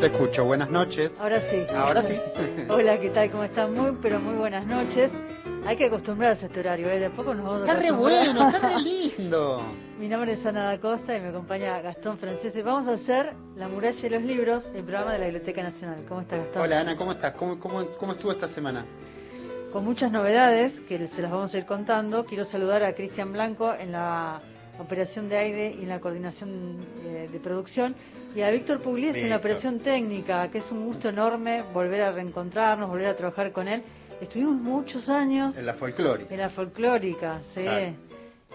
te escucho. Buenas noches. Ahora sí. Ahora sí. Hola, ¿qué tal? ¿Cómo están? Muy, pero muy buenas noches. Hay que acostumbrarse a este horario, ¿eh? De poco nos vamos a Está re bueno, está re lindo. Mi nombre es Ana da Costa y me acompaña Gastón Francese. Vamos a hacer La muralla de los libros, el programa de la Biblioteca Nacional. ¿Cómo estás, Gastón? Hola, Ana, ¿cómo estás? ¿Cómo, cómo, cómo estuvo esta semana? Con muchas novedades que se las vamos a ir contando. Quiero saludar a Cristian Blanco en la operación de aire y en la coordinación de, producción, y a Víctor Pugliese en la operación técnica, que es un gusto enorme volver a reencontrarnos, volver a trabajar con él. Estuvimos muchos años. En la folclórica. En la folclórica, sí.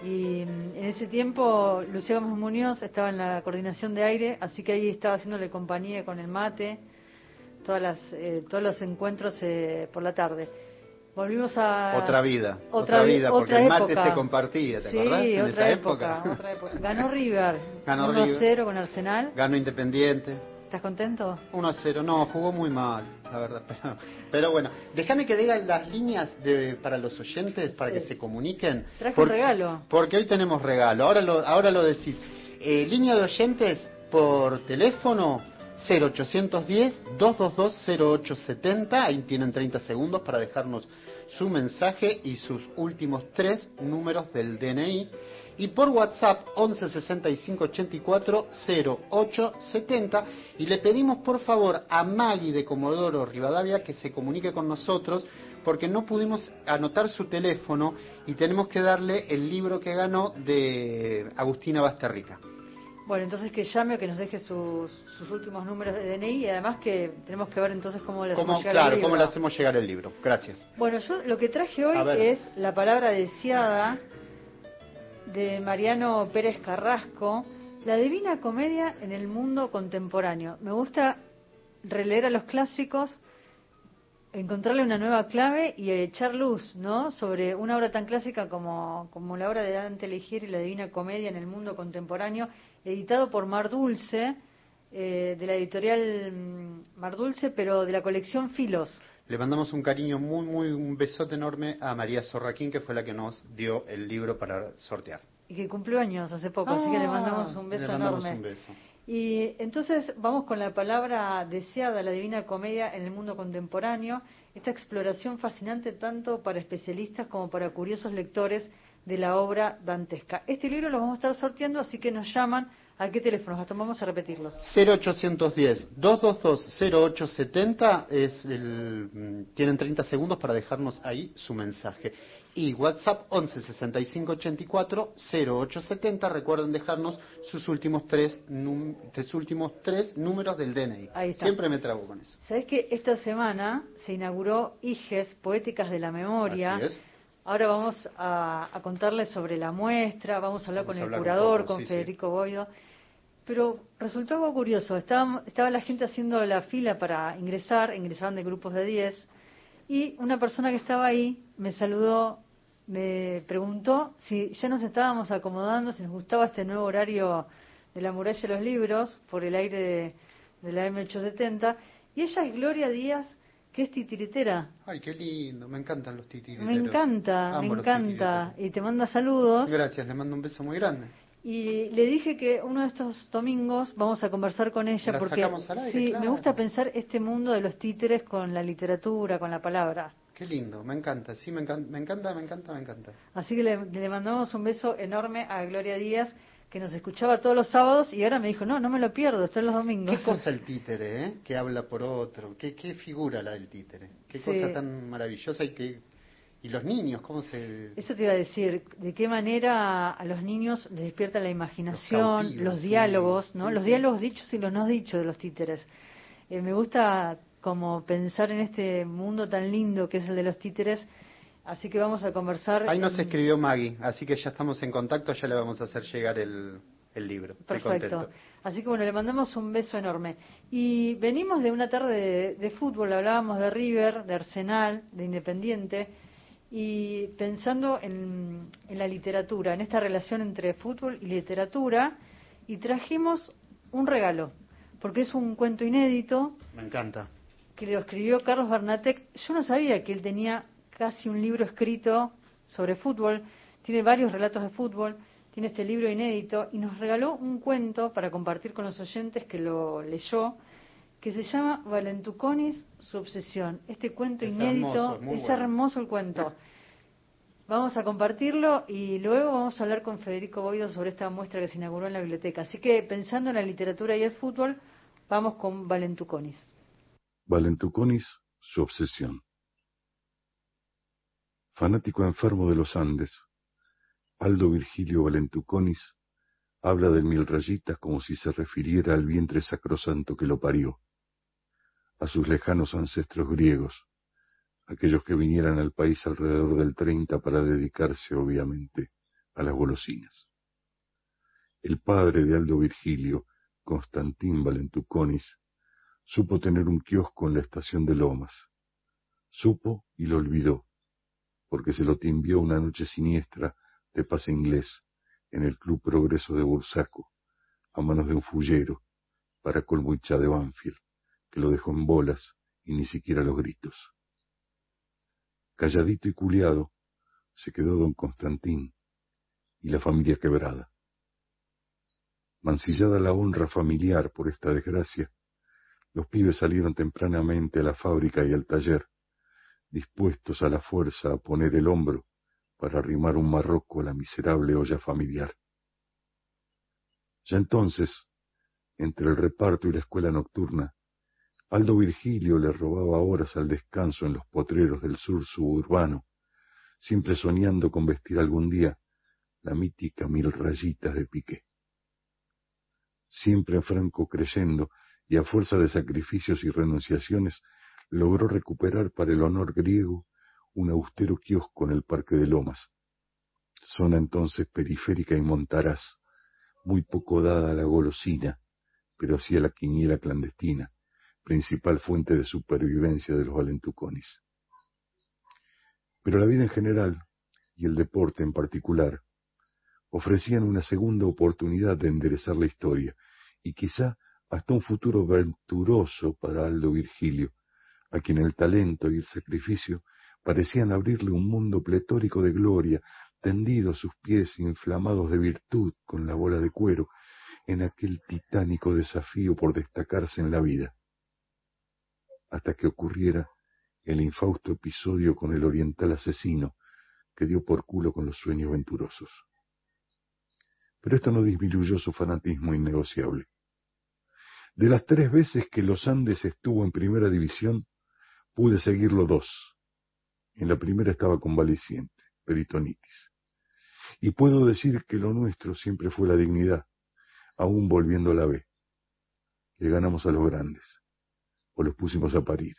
Y mm, en ese tiempo Lucía Gómez Muñoz estaba en la coordinación de aire, así que ahí estaba haciéndole compañía con el mate, todas las, eh, todos los encuentros eh, por la tarde. Volvimos a... Otra vida, otra, vida, porque el mate se compartía, ¿te sí, acordás? En otra esa época, Otra época. Ganó River, Ganó 1 a 0 con Arsenal. Ganó Independiente. ¿Estás contento? 1 a 0, no, jugó muy mal, la verdad. Pero, bueno, déjame que diga las líneas de, para los oyentes, para que se comuniquen. Traje un regalo. Porque hoy tenemos regalo, ahora lo, ahora lo decís. Eh, línea de oyentes por teléfono 0810-222-0870, ahí tienen 30 segundos para dejarnos su mensaje y sus últimos tres números del DNI. Y por WhatsApp 11 65 84 08 70. Y le pedimos por favor a Maggie de Comodoro Rivadavia que se comunique con nosotros porque no pudimos anotar su teléfono y tenemos que darle el libro que ganó de Agustina Basterrica. Bueno, entonces que llame o que nos deje sus, últimos números de DNI y además que tenemos que ver entonces cómo le hacemos llegar claro, el libro. cómo le hacemos llegar el libro. Gracias. Bueno, yo lo que traje hoy es la palabra deseada de Mariano Pérez Carrasco, La Divina Comedia en el mundo contemporáneo. Me gusta releer a los clásicos, encontrarle una nueva clave y echar luz, ¿no? Sobre una obra tan clásica como, como la obra de Dante Alighieri, La Divina Comedia en el mundo contemporáneo editado por Mar Dulce, eh, de la editorial mm, Mar Dulce, pero de la colección Filos. Le mandamos un cariño muy, muy, un besote enorme a María Sorraquín, que fue la que nos dio el libro para sortear. Y que cumplió años hace poco, así que le mandamos un beso le mandamos Un beso. Y entonces vamos con la palabra deseada, la Divina Comedia en el mundo contemporáneo, esta exploración fascinante tanto para especialistas como para curiosos lectores de la obra dantesca. Este libro lo vamos a estar sorteando, así que nos llaman. ¿A qué teléfono? Gastón, vamos a repetirlos. 0810-222-0870 es el, mm, tienen 30 segundos para dejarnos ahí su mensaje. Y WhatsApp 11 65 84 0870. Recuerden dejarnos sus últimos tres, sus últimos tres números del DNI. Ahí está. Siempre me trago con eso. Sabes que esta semana se inauguró IGES, Poéticas de la Memoria. Así es Ahora vamos a, contarles sobre la muestra, vamos a hablar con el curador, con Federico Boido. Pero resultó algo curioso, estaba, estaba la gente haciendo la fila para ingresar, ingresaban de grupos de 10, y una persona que estaba ahí me saludó, me preguntó si ya nos estábamos acomodando, si nos gustaba este nuevo horario de la muralla de los libros por el aire de, de la M870, y ella es Gloria Díaz que es titiritera. Ay, qué lindo, me encantan los titiriteros. Me encanta, me encanta. Y te manda saludos. Gracias, le mando un beso muy grande. Y le dije que uno de estos domingos vamos a conversar con ella porque sí, me gusta pensar este mundo de los títeres con la literatura, con la palabra. Qué lindo, me encanta, sí, me encanta, me encanta, me encanta, me encanta. Así que le, le mandamos un beso enorme a Gloria Díaz que nos escuchaba todos los sábados y ahora me dijo, no, no me lo pierdo, está en los domingos. Qué cosa el títere, ¿eh? Que habla por otro, qué, qué figura la del títere, qué cosa tan maravillosa y que... ¿Y los niños cómo se...? Eso te iba a decir, ¿de qué manera a los niños les despierta la imaginación, los, diálogos, ¿no? los diálogos dichos y los no dichos de los títeres. Eh, me gusta como pensar en este mundo tan lindo que es el de los títeres, Así que vamos a conversar. Ahí nos escribió Maggie, así que ya estamos en contacto, ya le vamos a hacer llegar el, libro. Perfecto. Así que bueno, le mandamos un beso enorme. Y venimos de una tarde de, fútbol, hablábamos de River, de Arsenal, de Independiente, y pensando en, en la literatura, en esta relación entre fútbol y literatura, y trajimos un regalo, porque es un cuento inédito. Me encanta. Que lo escribió Carlos Bernatec. Yo no sabía que él tenía casi un libro escrito sobre fútbol, tiene varios relatos de fútbol, tiene este libro inédito y nos regaló un cuento para compartir con los oyentes que lo leyó, que se llama Valentuconis, su obsesión. Este cuento inédito, es hermoso el cuento. Vamos a compartirlo y luego vamos a hablar con Federico Boido sobre esta muestra que se inauguró en la biblioteca. Así que pensando en la literatura y el fútbol, vamos con Valentuconis. Valentuconis, su obsesión. Fanático enfermo de los Andes, Aldo Virgilio Valentuconis habla del mil rayitas como si se refiriera al vientre sacrosanto que lo parió, a sus lejanos ancestros griegos, aquellos que vinieran al país alrededor del 30 para dedicarse, obviamente, a las golosinas. El padre de Aldo Virgilio, Constantín Valentuconis, supo tener un kiosco en la estación de Lomas. Supo y lo olvidó, porque se lo timbió una noche siniestra de pase inglés en el Club Progreso de Bursaco, a manos de un fullero, para colmucha de Banfield, que lo dejó en bolas y ni siquiera los gritos. Calladito y culiado, se quedó don Constantín y la familia quebrada. Mancillada la honra familiar por esta desgracia, los pibes salieron tempranamente a la fábrica y al taller, dispuestos a la fuerza a poner el hombro para arrimar un marroco a la miserable olla familiar. Ya entonces, entre el reparto y la escuela nocturna, Aldo Virgilio le robaba horas al descanso en los potreros del sur suburbano, siempre soñando con vestir algún día la mítica mil rayitas de piqué. Siempre franco creyendo y a fuerza de sacrificios y renunciaciones logró recuperar para el honor griego un austero kiosco en el Parque de Lomas, zona entonces periférica y montaraz, muy poco dada a la golosina, pero sí a la quiniela clandestina, principal fuente de supervivencia de los valentuconis. Pero la vida en general, y el deporte en particular, ofrecían una segunda oportunidad de enderezar la historia, y quizá hasta un futuro venturoso para Aldo Virgilio, a quien el talento y el sacrificio parecían abrirle un mundo pletórico de gloria, tendido a sus pies inflamados de virtud con la bola de cuero, en aquel titánico desafío por destacarse en la vida hasta que ocurriera el infausto episodio con el oriental asesino que dio por culo con los sueños venturosos. Pero esto no disminuyó su fanatismo innegociable. De las tres veces que los Andes estuvo en primera división, pude seguirlo dos. En la primera estaba convaleciente, peritonitis. Y puedo decir que lo nuestro siempre fue la dignidad, aún volviendo a la B. Le ganamos a los grandes o los pusimos a parir.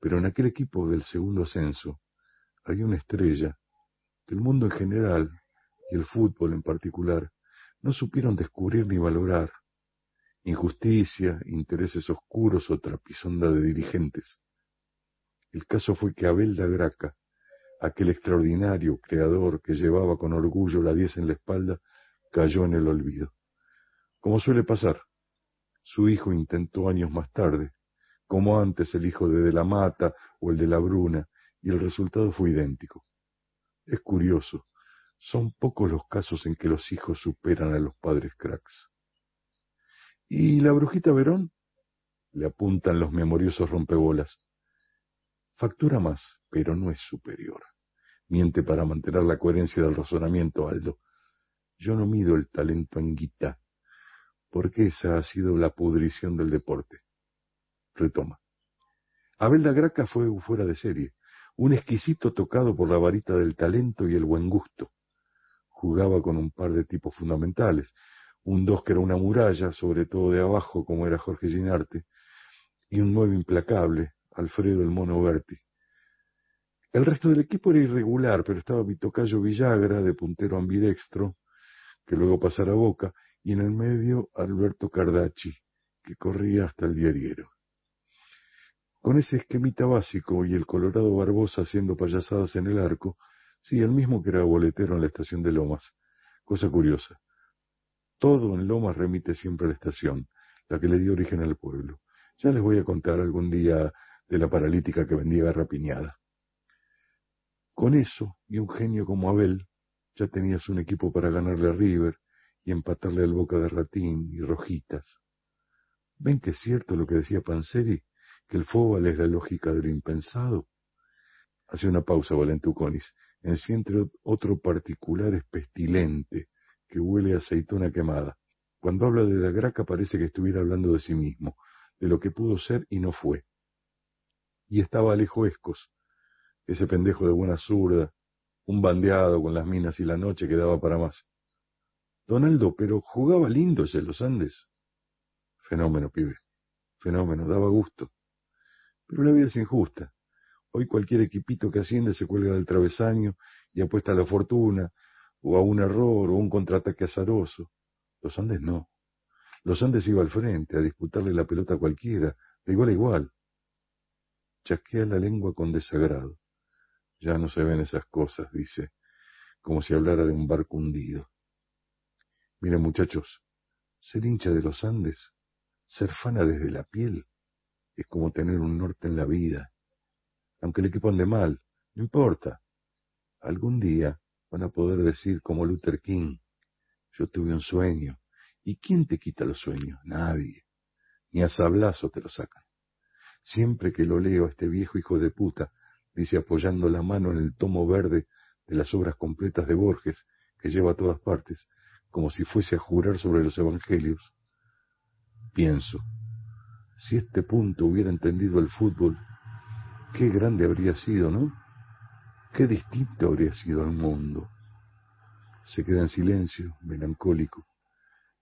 Pero en aquel equipo del segundo ascenso había una estrella que el mundo en general y el fútbol en particular no supieron descubrir ni valorar. Injusticia, intereses oscuros o trapisonda de dirigentes. El caso fue que Abel da Graca, aquel extraordinario creador que llevaba con orgullo la diez en la espalda, cayó en el olvido. Como suele pasar, su hijo intentó años más tarde, como antes el hijo de De la Mata o el de la Bruna, y el resultado fue idéntico. Es curioso, son pocos los casos en que los hijos superan a los padres cracks. ¿Y la brujita Verón? Le apuntan los memoriosos rompebolas. Factura más, pero no es superior. Miente para mantener la coherencia del razonamiento, Aldo. Yo no mido el talento en guita, porque esa ha sido la pudrición del deporte retoma. Abel Graca fue fuera de serie, un exquisito tocado por la varita del talento y el buen gusto. Jugaba con un par de tipos fundamentales, un dos que era una muralla, sobre todo de abajo, como era Jorge Ginarte, y un nueve implacable, Alfredo el Mono Berti. El resto del equipo era irregular, pero estaba Vitocayo Villagra, de puntero ambidextro, que luego pasara a Boca, y en el medio Alberto Cardachi, que corría hasta el diariero. Con ese esquemita básico y el Colorado Barbosa haciendo payasadas en el arco, sí, el mismo que era boletero en la estación de Lomas. Cosa curiosa. Todo en Lomas remite siempre a la estación, la que le dio origen al pueblo. Ya les voy a contar algún día de la paralítica que vendía garrapiñada. Con eso, y un genio como Abel, ya tenías un equipo para ganarle a River y empatarle al Boca de Ratín y Rojitas. ¿Ven que es cierto lo que decía Panseri? ¿Que el fóbal es la lógica de lo impensado? Hace una pausa, Valentuconis. Enciende otro particular es pestilente, que huele a aceituna quemada. Cuando habla de Dagraca parece que estuviera hablando de sí mismo, de lo que pudo ser y no fue. Y estaba Alejo Escos, ese pendejo de buena zurda, un bandeado con las minas y la noche que daba para más. Donaldo, pero jugaba lindo ese Los Andes. Fenómeno, pibe. Fenómeno, daba gusto. Pero la vida es injusta. Hoy cualquier equipito que asciende se cuelga del travesaño y apuesta a la fortuna, o a un error, o un contraataque azaroso. Los Andes no. Los Andes iba al frente, a disputarle la pelota a cualquiera, de igual a igual. Chasquea la lengua con desagrado. Ya no se ven esas cosas, dice, como si hablara de un barco hundido. Miren, muchachos, ser hincha de los Andes, ser fana desde la piel, es como tener un norte en la vida. Aunque el equipo ande mal, no importa. Algún día van a poder decir como Luther King, yo tuve un sueño. ¿Y quién te quita los sueños? Nadie. Ni a sablazo te lo sacan. Siempre que lo leo a este viejo hijo de puta, dice apoyando la mano en el tomo verde de las obras completas de Borges, que lleva a todas partes, como si fuese a jurar sobre los evangelios. Pienso, si este punto hubiera entendido el fútbol, qué grande habría sido, ¿no? Qué distinto habría sido el mundo. Se queda en silencio, melancólico.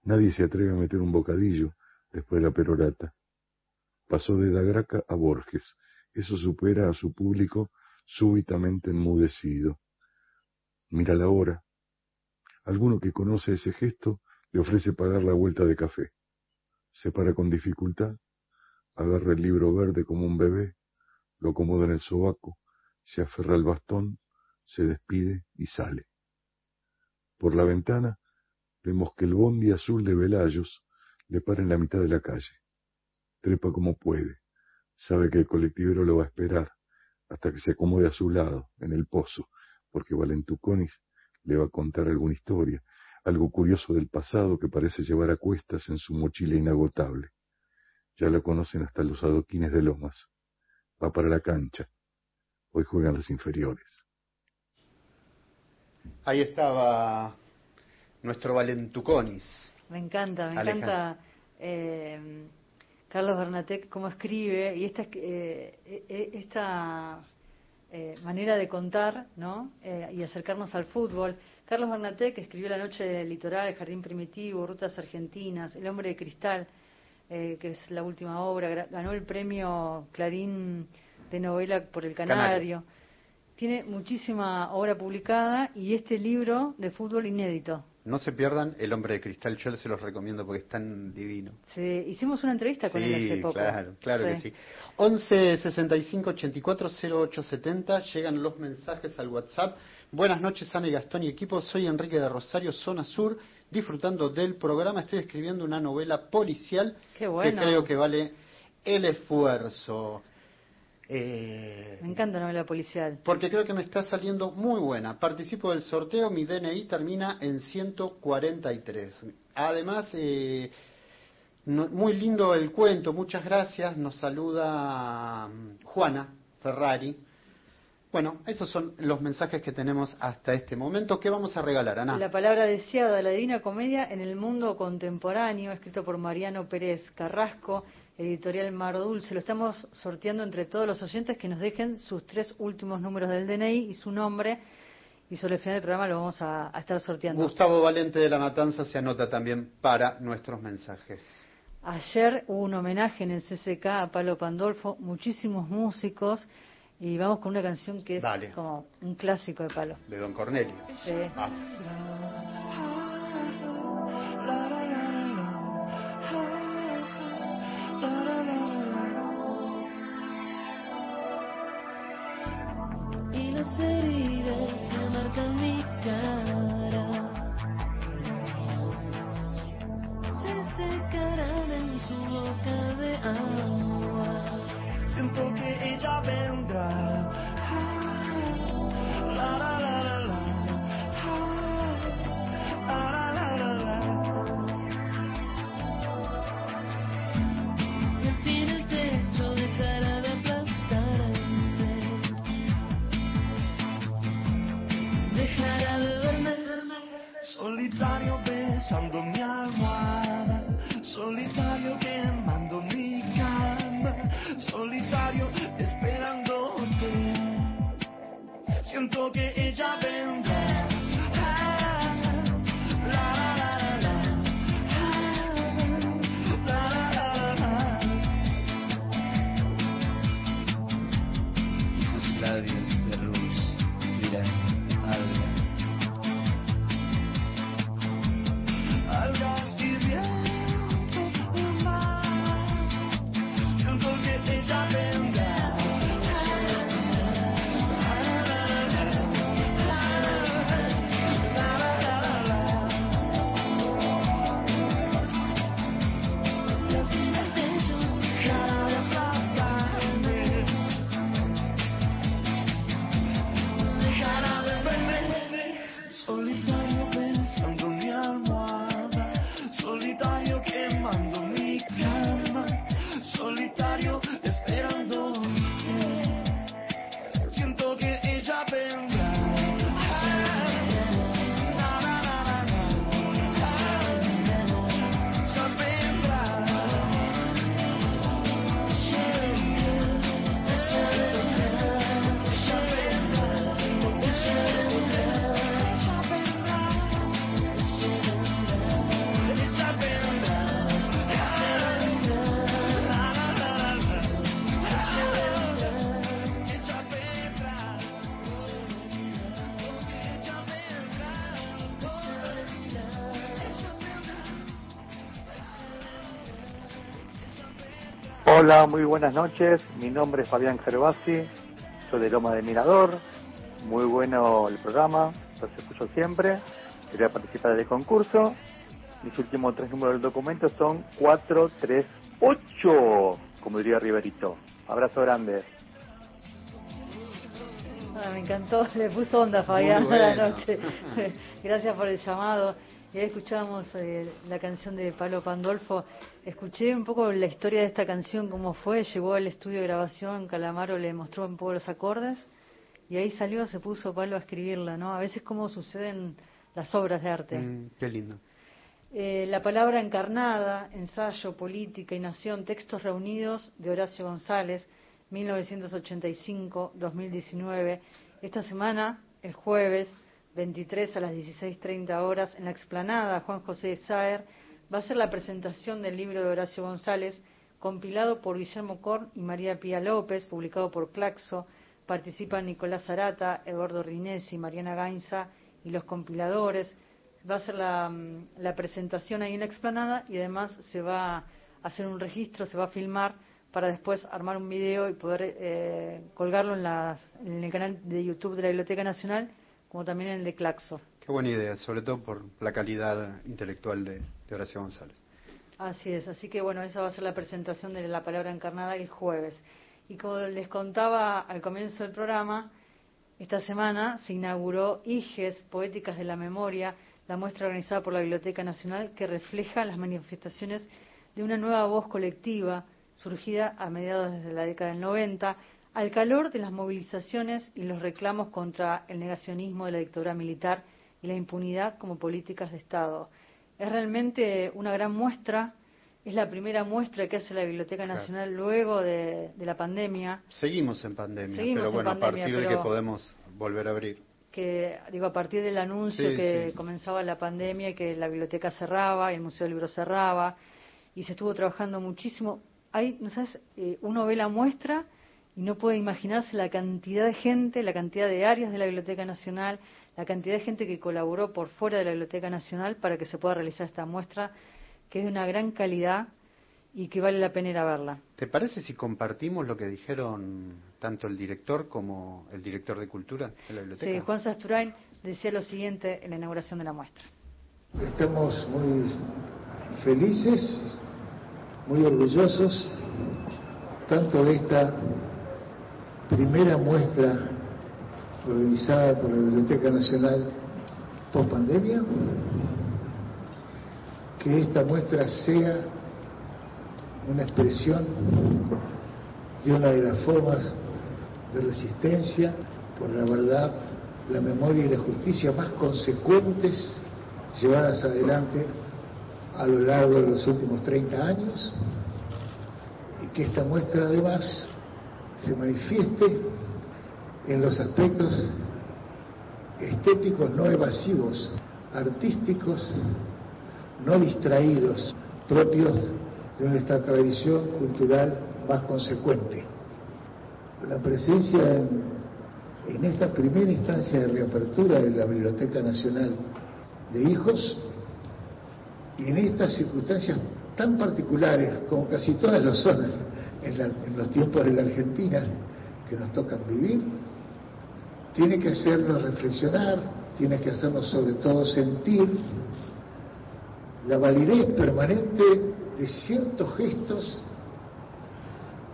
Nadie se atreve a meter un bocadillo después de la perorata. Pasó de Dagraca a Borges. Eso supera a su público súbitamente enmudecido. Mira la hora. Alguno que conoce ese gesto le ofrece pagar la vuelta de café. Se para con dificultad, agarra el libro verde como un bebé, lo acomoda en el sobaco, se aferra al bastón, se despide y sale. Por la ventana vemos que el bondi azul de Velayos le para en la mitad de la calle. Trepa como puede. Sabe que el colectivero lo va a esperar hasta que se acomode a su lado, en el pozo, porque Valentuconis le va a contar alguna historia, algo curioso del pasado que parece llevar a cuestas en su mochila inagotable. Ya lo conocen hasta los adoquines de Lomas. Va para la cancha. Hoy juegan las inferiores. Ahí estaba nuestro Valentuconis. Me encanta, me encanta eh, Carlos Bernatec cómo escribe y esta, eh, eh, esta manera de contar ¿no? y acercarnos al fútbol. Carlos Bernatec escribió La Noche del Litoral, El Jardín Primitivo, Rutas Argentinas, El Hombre de Cristal, que es la última obra, ganó el premio Clarín de novela por El Canario. Tiene muchísima obra publicada y este libro de fútbol inédito. No se pierdan El Hombre de Cristal, yo se los recomiendo porque es tan divino. Sí, hicimos una entrevista con él hace poco. Claro, claro que sí. 11 65 84 08 70, llegan los mensajes al WhatsApp. Buenas noches, Ana y Gastón y equipo. Soy Enrique de Rosario, zona sur, disfrutando del programa. Estoy escribiendo una novela policial que creo que vale el esfuerzo. Eh, me encanta la novela policial. Porque creo que me está saliendo muy buena. Participo del sorteo, mi DNI termina en 143. Además, eh, muy lindo el cuento, muchas gracias. Nos saluda mm, Juana Ferrari. Bueno, esos son los mensajes que tenemos hasta este momento. ¿Qué vamos a regalar, Ana? La palabra deseada, la Divina Comedia en el mundo contemporáneo, escrito por Mariano Pérez Carrasco editorial Mar Dulce. Lo estamos sorteando entre todos los oyentes que nos dejen sus tres últimos números del DNI y su nombre. Y sobre el final del programa lo vamos a, estar sorteando. Gustavo Valente de la Matanza se anota también para nuestros mensajes. Ayer hubo un homenaje en el CCK a Palo Pandolfo, muchísimos músicos, y vamos con una canción que es como un clásico de Palo. De Don Cornelio. Sí. Ah. Hola, muy buenas noches. Mi nombre es Fabián Gervasi, soy de Loma de Mirador. Muy bueno el programa, los escucho siempre. Quería participar del concurso. Mis últimos tres números del documento son 438, como diría Riverito. Abrazo grande. Ah, me encantó, le puso onda Fabián a la noche. Gracias por el llamado. Y ahí escuchábamos eh, la canción de Palo Pandolfo. Escuché un poco la historia de esta canción, cómo fue. Llegó al estudio de grabación, Calamaro le mostró un poco los acordes y ahí salió, se puso Palo a escribirla, ¿no? A veces cómo suceden las obras de arte. Mm, qué lindo. Eh, la palabra encarnada, ensayo, política y nación, textos reunidos de Horacio González, 1985-2019. Esta semana, el jueves, 23 a las 16.30 horas en la explanada Juan José Saer va a ser la presentación del libro de Horacio González, compilado por Guillermo Korn y María Pía López, publicado por Claxo. Participan Nicolás Arata, Eduardo Rinesi, Mariana Gainza y los compiladores. Va a ser la, mm, la, presentación ahí en la explanada y además se va a hacer un registro, se va a filmar para después armar un video y poder eh, colgarlo en, en el canal de YouTube de la Biblioteca Nacional como también en el de Claxo. Qué buena idea, sobre todo por la calidad intelectual de, Horacio González. Así es, así que bueno, esa va a ser la presentación de la palabra encarnada el jueves. Y como les contaba al comienzo del programa, esta semana se inauguró IGES, Poéticas de la Memoria, la muestra organizada por la Biblioteca Nacional que refleja las manifestaciones de una nueva voz colectiva surgida a mediados de la década del 90 al calor de las movilizaciones y los reclamos contra el negacionismo de la dictadura militar y la impunidad como políticas de Estado. Es realmente una gran muestra, es la primera muestra que hace la Biblioteca Nacional luego de, la pandemia. Seguimos en pandemia, pero bueno, a partir de que podemos volver a abrir. Que, digo, a partir del anuncio que comenzaba la pandemia y que la biblioteca cerraba y el Museo del Libro cerraba, y se estuvo trabajando muchísimo. Hay, ¿no sabes? Eh, uno ve la muestra y no puede imaginarse la cantidad de gente, la cantidad de áreas de la Biblioteca Nacional, la cantidad de gente que colaboró por fuera de la Biblioteca Nacional para que se pueda realizar esta muestra, que es de una gran calidad y que vale la pena ir a verla. ¿Te parece si compartimos lo que dijeron tanto el director como el director de Cultura de la Biblioteca? Sí, Juan Sasturain decía lo siguiente en la inauguración de la muestra. Estamos muy felices, muy orgullosos, tanto de esta primera muestra organizada por la Biblioteca Nacional post pandemia, que esta muestra sea una expresión de una de las formas de resistencia por la verdad, la memoria y la justicia más consecuentes llevadas adelante a lo largo de los últimos 30 años y que esta muestra además se manifieste en los aspectos estéticos no evasivos, artísticos no distraídos, propios de nuestra tradición cultural más consecuente. La presencia en, esta primera instancia de reapertura de la Biblioteca Nacional de Hijos y en estas circunstancias tan particulares como casi todas lo son en, los tiempos de la Argentina que nos tocan vivir, tiene que hacernos reflexionar, tiene que hacernos sobre todo sentir la validez permanente de ciertos gestos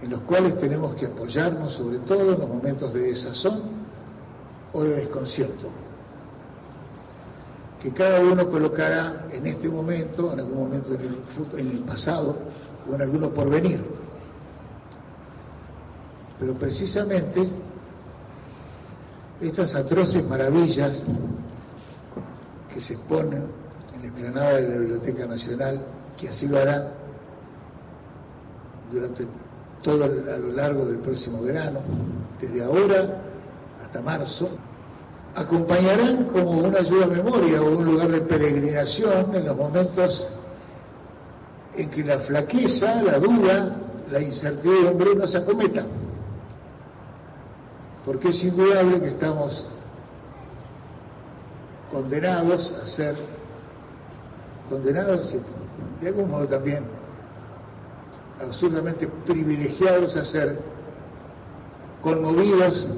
en los cuales tenemos que apoyarnos sobre todo en los momentos de desazón o de desconcierto que cada uno colocará en este momento, en algún momento en el, pasado o en alguno por venir. Pero precisamente estas atroces maravillas que se exponen en la explanada de la Biblioteca Nacional, que así lo harán durante todo a lo largo del próximo verano, desde ahora hasta marzo, acompañarán como una ayuda a memoria o un lugar de peregrinación en los momentos en que la flaqueza, la duda, la incertidumbre nos acometan. Porque es indudable que estamos condenados a ser, condenados de algún modo también, absolutamente privilegiados a ser conmovidos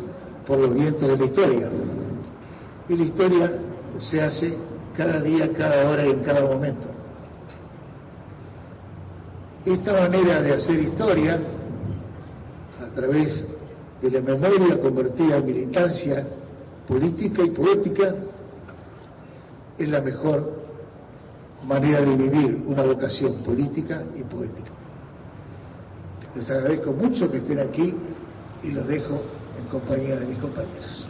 por los vientos de la historia. Y la historia se hace cada día, cada hora y en cada momento. Esta manera de hacer historia, a través de la memoria convertida en militancia política y poética, es la mejor manera de vivir una vocación política y poética. Les agradezco mucho que estén aquí y los dejo en compañía de mis compañeros.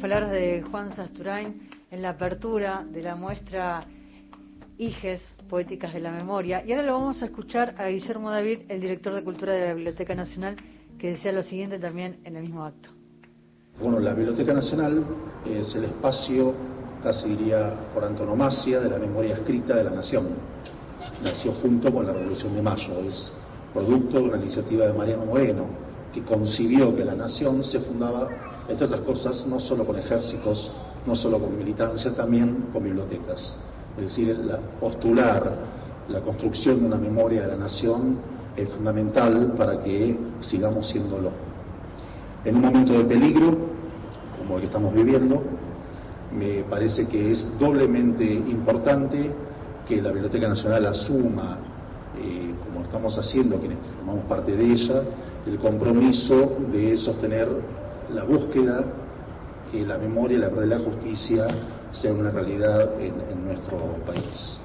palabras de Juan Sasturain en la apertura de la muestra Iges, Poéticas de la Memoria. Y ahora lo vamos a escuchar a Guillermo David, el director de Cultura de la Biblioteca Nacional, que decía lo siguiente también en el mismo acto. Bueno, la Biblioteca Nacional es el espacio, casi diría por antonomasia, de la memoria escrita de la nación. Nació junto con la Revolución de Mayo, es producto de una iniciativa de Mariano Moreno, que concibió que la nación se fundaba entre otras cosas, no solo con ejércitos, no solo con militancia, también con bibliotecas. Es decir, la, postular la construcción de una memoria de la nación es fundamental para que sigamos siéndolo. En un momento de peligro, como el que estamos viviendo, me parece que es doblemente importante que la Biblioteca Nacional asuma, eh, como estamos haciendo quienes formamos parte de ella, el compromiso de sostener la búsqueda que la memoria y la verdad de la justicia sea una realidad en, nuestro país.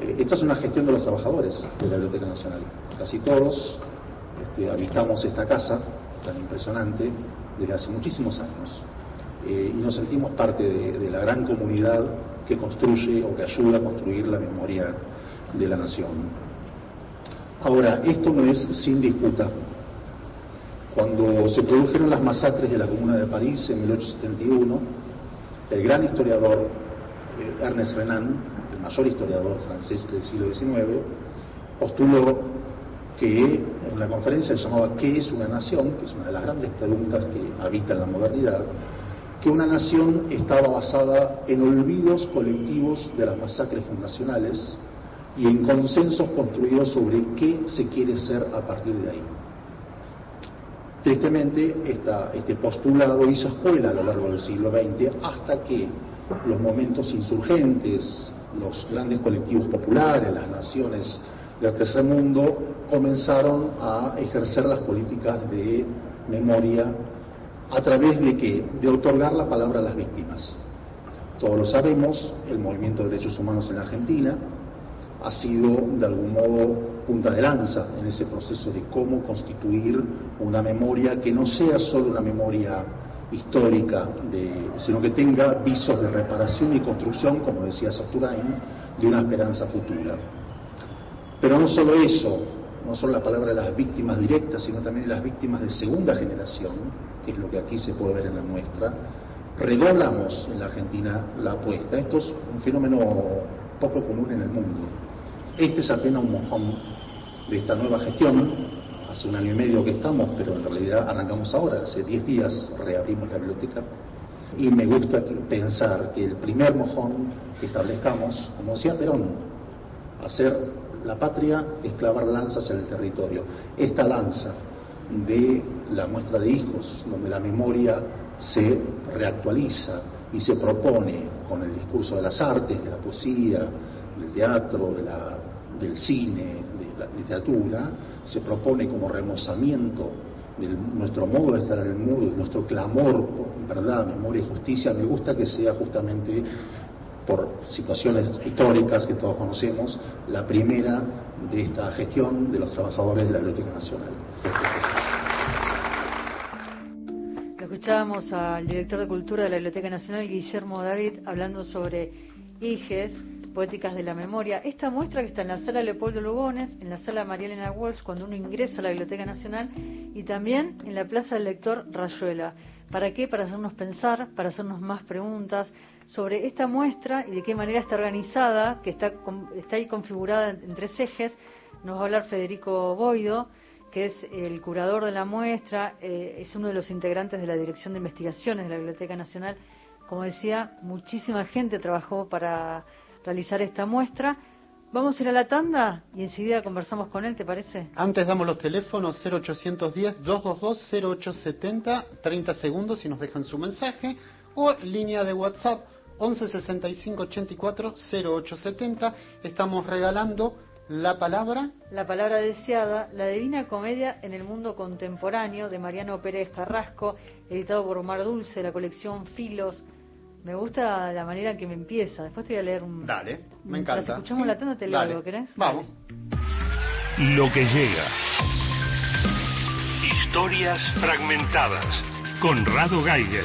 Eh, esta es una gestión de los trabajadores de la Biblioteca Nacional. Casi todos este, habitamos esta casa tan impresionante desde hace muchísimos años eh, y nos sentimos parte de la gran comunidad que construye o que ayuda a construir la memoria de la nación. Ahora, esto no es sin disputa. Cuando se produjeron las masacres de la Comuna de París en 1871, el gran historiador eh, Ernest Renan, el mayor historiador francés del siglo XIX, postuló que en la conferencia se llamaba ¿Qué es una nación?, que es una de las grandes preguntas que habitan la modernidad, que una nación estaba basada en olvidos colectivos de las masacres fundacionales y en consensos construidos sobre qué se quiere ser a partir de ahí. Tristemente, este postulado hizo escuela a lo largo del siglo XX hasta que los momentos insurgentes, los grandes colectivos populares, las naciones del tercer mundo comenzaron a ejercer las políticas de memoria a través de qué? De otorgar la palabra a las víctimas. Todos lo sabemos, el movimiento de derechos humanos en Argentina ha sido de algún modo punta de lanza en ese proceso de cómo constituir una memoria que no sea solo una memoria histórica, de, sino que tenga visos de reparación y construcción, como decía Saturain, de una esperanza futura. Pero no solo eso, no solo la palabra de las víctimas directas, sino también de las víctimas de segunda generación, que es lo que aquí se puede ver en la muestra, redoblamos en la Argentina la apuesta. Esto es un fenómeno poco común en el mundo. Este es apenas un mojón de esta nueva gestión. Hace un año y medio que estamos, pero en realidad arrancamos ahora. Hace 10 días reabrimos la biblioteca. Y me gusta pensar que el primer mojón que establezcamos, como decía Perón, hacer la patria es clavar lanzas en el territorio. Esta lanza de la muestra de hijos, donde la memoria se reactualiza y se propone con el discurso de las artes, de la poesía, del teatro, de la, del cine, de la literatura, se propone como remozamiento de nuestro modo de estar en el mundo, de nuestro clamor por verdad, memoria y justicia, me gusta que sea justamente por situaciones históricas que todos conocemos, la primera de esta gestión de los trabajadores de la Biblioteca Nacional. Escuchábamos al director de Cultura de la Biblioteca Nacional, Guillermo David, hablando sobre IGES, Poéticas de la Memoria. Esta muestra que está en la sala Leopoldo Lugones, en la sala María Elena Walsh, cuando uno ingresa a la Biblioteca Nacional, y también en la Plaza del Lector Rayuela. ¿Para qué? Para hacernos pensar, para hacernos más preguntas sobre esta muestra y de qué manera está organizada, que está, está ahí configurada en tres ejes. Nos va a hablar Federico Boido que es el curador de la muestra, eh, es uno de los integrantes de la Dirección de Investigaciones de la Biblioteca Nacional. Como decía, muchísima gente trabajó para realizar esta muestra. Vamos a ir a la tanda y enseguida conversamos con él, ¿te parece? Antes damos los teléfonos 0810-222-0870, 30 segundos si nos dejan su mensaje, o línea de WhatsApp 11 65 84 0870. Estamos regalando la palabra. La palabra deseada, la Divina Comedia en el mundo contemporáneo de Mariano Pérez Carrasco, editado por Omar Dulce, la colección Filos. Me gusta la manera en que me empieza. Después te voy a leer un. Dale, me encanta. escuchamos la tanda, te leo algo, ¿querés? Vamos. Lo que llega. Historias fragmentadas. Conrado Geiger.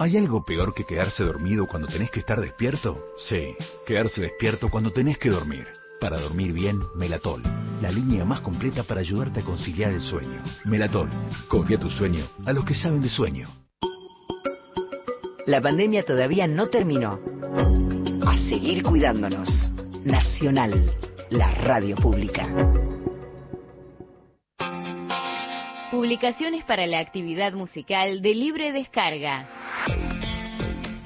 ¿Hay algo peor que quedarse dormido cuando tenés que estar despierto? Sí, quedarse despierto cuando tenés que dormir. Para dormir bien, Melatol, la línea más completa para ayudarte a conciliar el sueño. Melatol, copia tu sueño a los que saben de sueño. La pandemia todavía no terminó. A seguir cuidándonos. Nacional, la radio pública. Publicaciones para la actividad musical de libre descarga.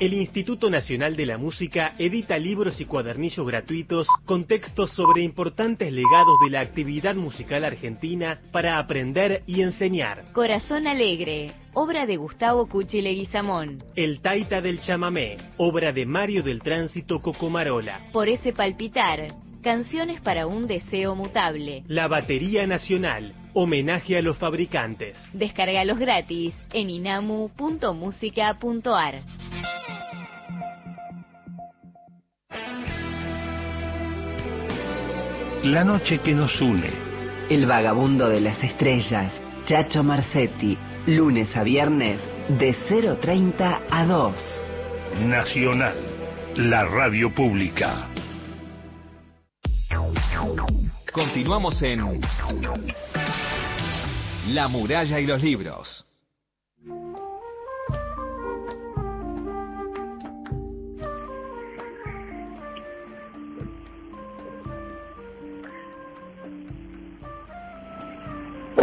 El Instituto Nacional de la Música edita libros y cuadernillos gratuitos con textos sobre importantes legados de la actividad musical argentina para aprender y enseñar. Corazón Alegre, obra de Gustavo Cuchi Leguizamón. El Taita del Chamamé, obra de Mario del Tránsito Cocomarola. Por ese palpitar, canciones para un deseo mutable. La Batería Nacional, homenaje a los fabricantes. Descárgalos gratis en inamu.musica.ar. La noche que nos une. El vagabundo de las estrellas, Chacho Marcetti, lunes a viernes de 0.30 a 2. Nacional, la radio pública. Continuamos en La muralla y los libros.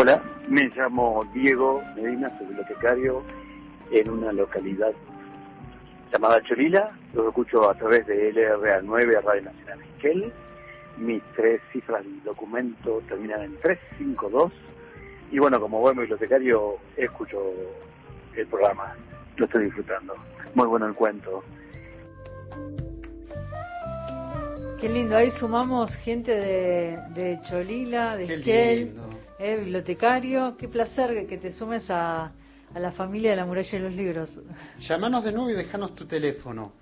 Hola, me llamo Diego Medina, soy bibliotecario en una localidad llamada Cholila. Lo escucho a través de LRA9, Radio Nacional Esquel. Mis tres cifras del documento terminan en 352. Y bueno, como buen bibliotecario, escucho el programa. Lo estoy disfrutando. Muy bueno el cuento. Qué lindo, ahí sumamos gente de, de Cholila, de Esquel eh, bibliotecario, qué placer que te sumes a, la familia de la muralla de los libros. Llámanos de nuevo y déjanos tu teléfono,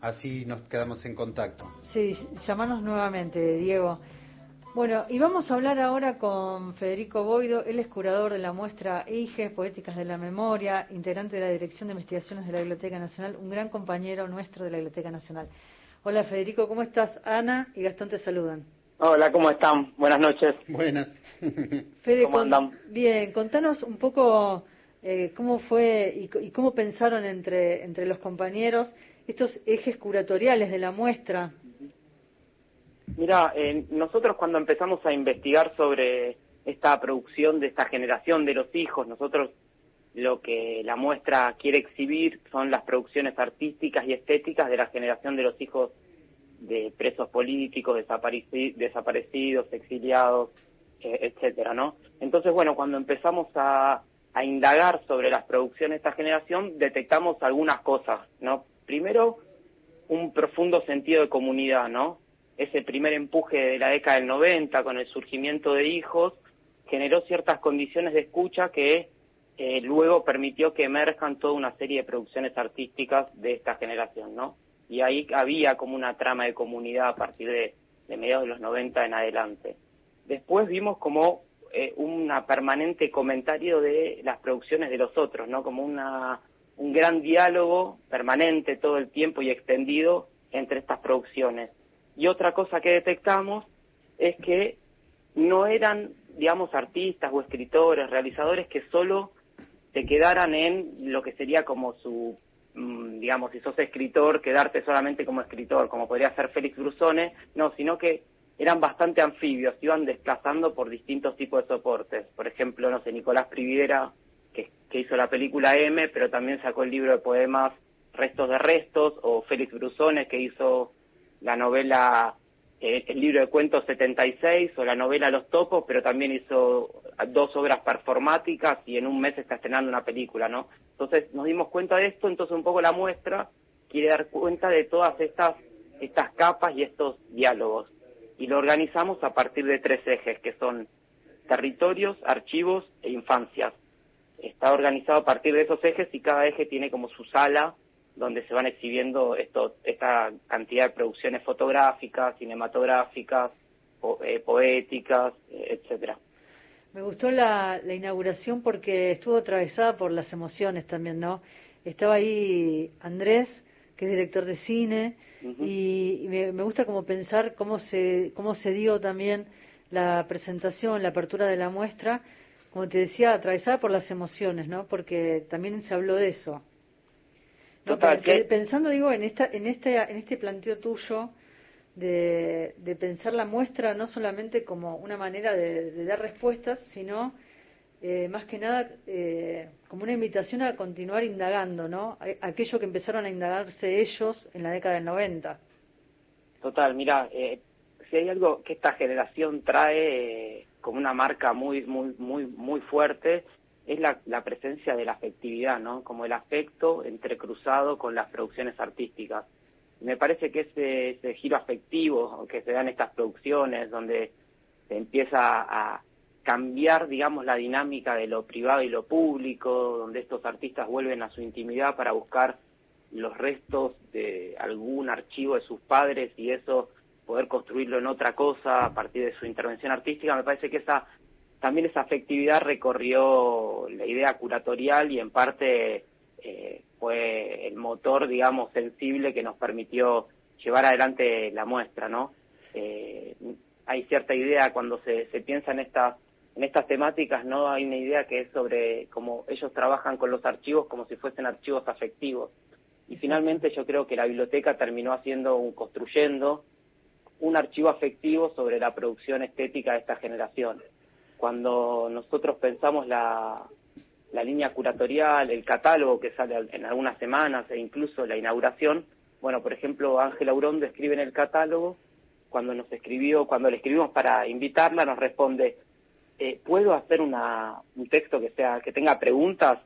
así nos quedamos en contacto. Sí, llámanos nuevamente, Diego. Bueno, y vamos a hablar ahora con Federico Boido, él es curador de la muestra IGES, Poéticas de la Memoria, integrante de la Dirección de Investigaciones de la Biblioteca Nacional, un gran compañero nuestro de la Biblioteca Nacional. Hola Federico, ¿cómo estás? Ana y Gastón te saludan. Hola, ¿cómo están? Buenas noches. Buenas. Fede, ¿Cómo andan? Bien, contanos un poco eh, cómo fue y, cómo pensaron entre, entre los compañeros estos ejes curatoriales de la muestra. Mira, eh, nosotros cuando empezamos a investigar sobre esta producción de esta generación de los hijos, nosotros lo que la muestra quiere exhibir son las producciones artísticas y estéticas de la generación de los hijos de presos políticos, desaparecidos, exiliados, etcétera, ¿no? Entonces, bueno, cuando empezamos a, a indagar sobre las producciones de esta generación, detectamos algunas cosas, ¿no? Primero, un profundo sentido de comunidad, ¿no? ese primer empuje de la década del 90 con el surgimiento de hijos generó ciertas condiciones de escucha que eh, luego permitió que emerjan toda una serie de producciones artísticas de esta generación, ¿no? Y ahí había como una trama de comunidad a partir de, mediados de los 90 en adelante. Después vimos como eh, un permanente comentario de las producciones de los otros, ¿no? Como una, un gran diálogo permanente todo el tiempo y extendido entre estas producciones. Y otra cosa que detectamos es que no eran, digamos, artistas o escritores, realizadores que solo se quedaran en lo que sería como su, mm, digamos, si sos escritor, quedarte solamente como escritor, como podría ser Félix Brusone, no, sino que eran bastante anfibios, iban desplazando por distintos tipos de soportes. Por ejemplo, no sé, Nicolás Priviera, que, que hizo la película M, pero también sacó el libro de poemas Restos de Restos, o Félix Brusone, que hizo la novela eh, El libro de cuentos 76 o la novela Los Topos, pero también hizo dos obras performáticas y en un mes está estrenando una película, ¿no? Entonces nos dimos cuenta de esto, entonces un poco la muestra quiere dar cuenta de todas estas, estas capas y estos diálogos. Y lo organizamos a partir de tres ejes, que son territorios, archivos e infancias. Está organizado a partir de esos ejes y cada eje tiene como su sala donde se van exhibiendo esto, esta cantidad de producciones fotográficas, cinematográficas, eh, poéticas, eh, etcétera. Me gustó la, inauguración porque estuvo atravesada por las emociones también, ¿no? Estaba ahí Andrés, que es director de cine, y, me, me, gusta como pensar cómo se, cómo se dio también la presentación, la apertura de la muestra, como te decía, atravesada por las emociones, ¿no? Porque también se habló de eso, Pensando, digo, en, esta, en, este, en este planteo tuyo de, de pensar la muestra no solamente como una manera de, dar respuestas, sino eh, más que nada eh, como una invitación a continuar indagando, ¿no? Aquello que empezaron a indagarse ellos en la década del 90. Total, mira, eh, si hay algo que esta generación trae como una marca muy, muy, muy, muy fuerte es la, presencia de la afectividad, ¿no? Como el afecto entrecruzado con las producciones artísticas. Me parece que ese, ese giro afectivo que se da en estas producciones, donde se empieza a cambiar, digamos, la dinámica de lo privado y lo público, donde estos artistas vuelven a su intimidad para buscar los restos de algún archivo de sus padres y eso poder construirlo en otra cosa a partir de su intervención artística, me parece que esa también esa afectividad recorrió la idea curatorial y en parte eh, fue el motor, digamos, sensible que nos permitió llevar adelante la muestra, ¿no? Eh, hay cierta idea cuando se, se piensa en estas en estas temáticas, ¿no? Hay una idea que es sobre cómo ellos trabajan con los archivos como si fuesen archivos afectivos. Y finalmente yo creo que la biblioteca terminó haciendo un, construyendo un archivo afectivo sobre la producción estética de esta generación cuando nosotros pensamos la, la línea curatorial, el catálogo que sale en algunas semanas e incluso la inauguración, bueno, por ejemplo, Ángela Urón describe en el catálogo, cuando nos escribió, cuando le escribimos para invitarla, nos responde, eh, ¿puedo hacer una, un texto que sea, que tenga preguntas?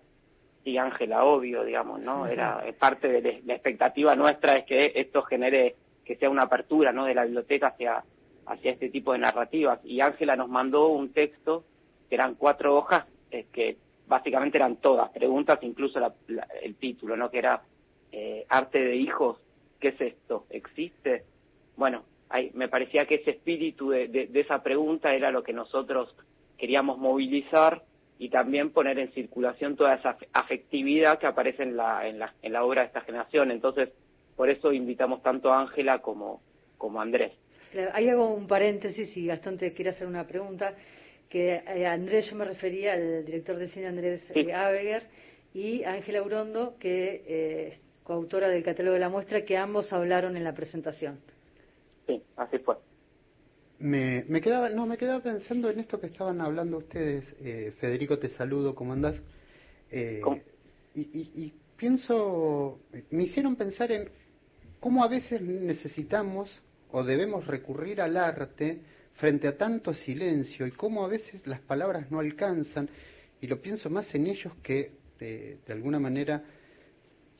Y Ángela, obvio, digamos, ¿no? Era parte de la expectativa nuestra es que esto genere, que sea una apertura, ¿no? De la biblioteca hacia, hacia este tipo de narrativas. Y Ángela nos mandó un texto, que eran cuatro hojas, eh, que básicamente eran todas preguntas, incluso el título, ¿no? Que era eh, Arte de hijos, ¿qué es esto? ¿Existe? Bueno, me parecía que ese espíritu de, esa pregunta era lo que nosotros queríamos movilizar y también poner en circulación toda esa afectividad que aparece en la, en la, en la obra de esta generación. Entonces, por eso invitamos tanto a Ángela como, como a Andrés. Hay algo, un paréntesis, y Gastón te quiere hacer una pregunta, que eh, Andrés, yo me refería al director de cine Andrés sí. y Ángela Urondo, que eh, coautora del catálogo de la muestra, que ambos hablaron en la presentación. Sí, así fue. Me, me quedaba, no, me quedaba pensando en esto que estaban hablando ustedes. Eh, Federico, te saludo, ¿cómo andás? Eh, y, y, y pienso, me hicieron pensar en cómo a veces necesitamos o debemos recurrir al arte frente a tanto silencio y cómo a veces las palabras no alcanzan, y lo pienso más en ellos que de, de alguna manera